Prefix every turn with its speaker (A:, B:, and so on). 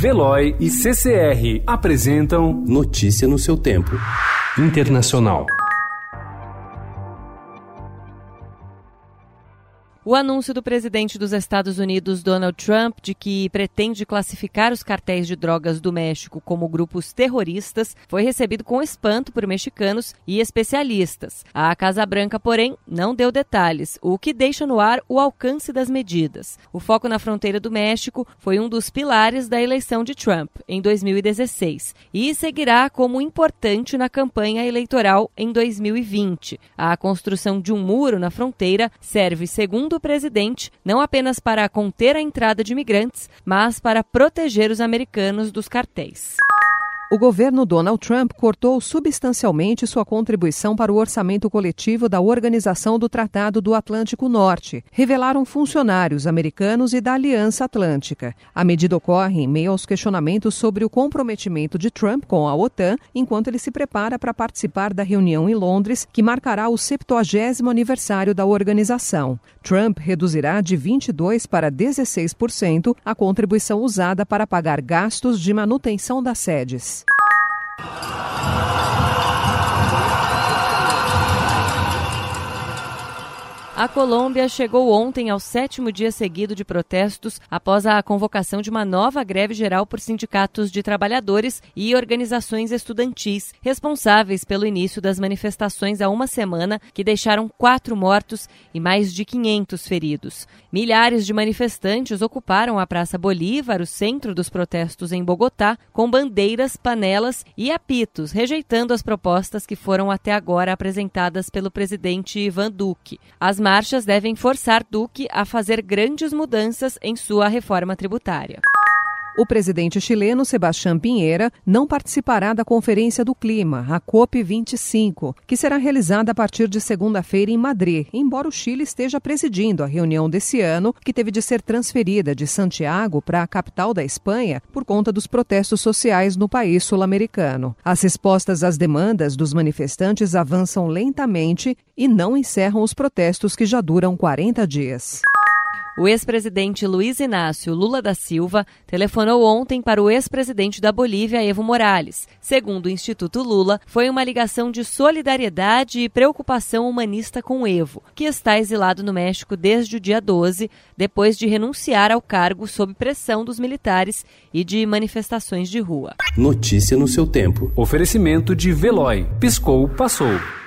A: Veloy e CCR apresentam
B: Notícia no seu tempo.
A: Internacional.
C: O anúncio do presidente dos Estados Unidos, Donald Trump, de que pretende classificar os cartéis de drogas do México como grupos terroristas foi recebido com espanto por mexicanos e especialistas. A Casa Branca, porém, não deu detalhes, o que deixa no ar o alcance das medidas. O foco na fronteira do México foi um dos pilares da eleição de Trump, em 2016, e seguirá como importante na campanha eleitoral em 2020. A construção de um muro na fronteira serve, segundo do presidente, não apenas para conter a entrada de imigrantes, mas para proteger os americanos dos cartéis.
D: O governo Donald Trump cortou substancialmente sua contribuição para o orçamento coletivo da Organização do Tratado do Atlântico Norte, revelaram funcionários americanos e da Aliança Atlântica. A medida ocorre em meio aos questionamentos sobre o comprometimento de Trump com a OTAN, enquanto ele se prepara para participar da reunião em Londres, que marcará o 70 aniversário da organização. Trump reduzirá de 22% para 16% a contribuição usada para pagar gastos de manutenção das sedes. Thank you.
C: A Colômbia chegou ontem ao sétimo dia seguido de protestos após a convocação de uma nova greve geral por sindicatos de trabalhadores e organizações estudantis, responsáveis pelo início das manifestações há uma semana, que deixaram quatro mortos e mais de 500 feridos. Milhares de manifestantes ocuparam a Praça Bolívar, o centro dos protestos em Bogotá, com bandeiras, panelas e apitos, rejeitando as propostas que foram até agora apresentadas pelo presidente Ivan Duque. As marchas devem forçar Duque a fazer grandes mudanças em sua reforma tributária.
D: O presidente chileno Sebastián Pinheira não participará da Conferência do Clima, a COP25, que será realizada a partir de segunda-feira em Madrid, embora o Chile esteja presidindo a reunião desse ano, que teve de ser transferida de Santiago para a capital da Espanha por conta dos protestos sociais no país sul-americano. As respostas às demandas dos manifestantes avançam lentamente e não encerram os protestos que já duram 40 dias.
C: O ex-presidente Luiz Inácio Lula da Silva telefonou ontem para o ex-presidente da Bolívia, Evo Morales. Segundo o Instituto Lula, foi uma ligação de solidariedade e preocupação humanista com Evo, que está exilado no México desde o dia 12, depois de renunciar ao cargo sob pressão dos militares e de manifestações de rua.
B: Notícia no seu tempo.
A: Oferecimento de Veloy. Piscou, passou.